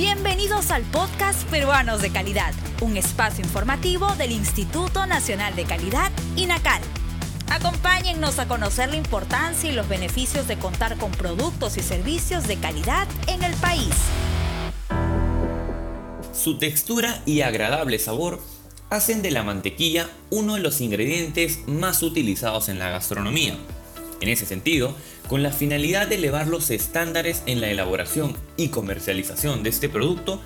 Bienvenidos al podcast Peruanos de Calidad, un espacio informativo del Instituto Nacional de Calidad, INACAL. Acompáñennos a conocer la importancia y los beneficios de contar con productos y servicios de calidad en el país. Su textura y agradable sabor hacen de la mantequilla uno de los ingredientes más utilizados en la gastronomía. En ese sentido, con la finalidad de elevar los estándares en la elaboración y comercialización de este producto,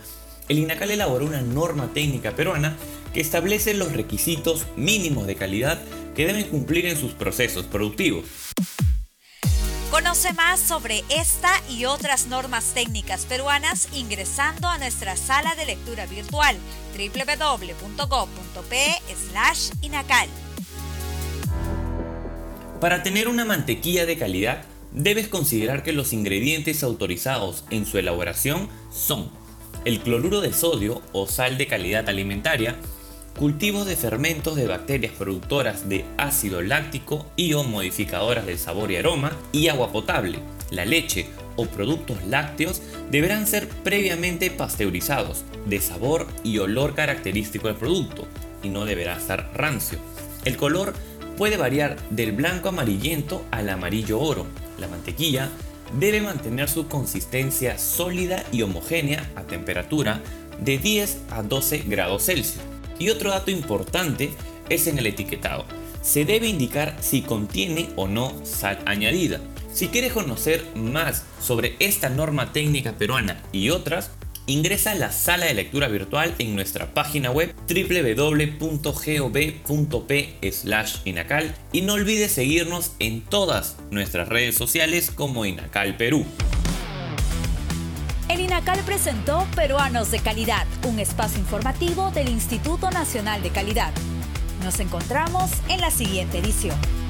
el INACAL elaboró una norma técnica peruana que establece los requisitos mínimos de calidad que deben cumplir en sus procesos productivos. Conoce más sobre esta y otras normas técnicas peruanas ingresando a nuestra sala de lectura virtual www.gov.pe/inacal. Para tener una mantequilla de calidad, debes considerar que los ingredientes autorizados en su elaboración son el cloruro de sodio o sal de calidad alimentaria, cultivos de fermentos de bacterias productoras de ácido láctico y o modificadoras del sabor y aroma, y agua potable. La leche o productos lácteos deberán ser previamente pasteurizados, de sabor y olor característico del producto, y no deberá estar rancio. El color puede variar del blanco amarillento al amarillo oro. La mantequilla debe mantener su consistencia sólida y homogénea a temperatura de 10 a 12 grados Celsius. Y otro dato importante es en el etiquetado. Se debe indicar si contiene o no sal añadida. Si quieres conocer más sobre esta norma técnica peruana y otras, ingresa a la sala de lectura virtual en nuestra página web www.gov.p/inacal y no olvides seguirnos en todas nuestras redes sociales como Inacal Perú. El INACAL presentó Peruanos de Calidad, un espacio informativo del Instituto Nacional de Calidad. Nos encontramos en la siguiente edición.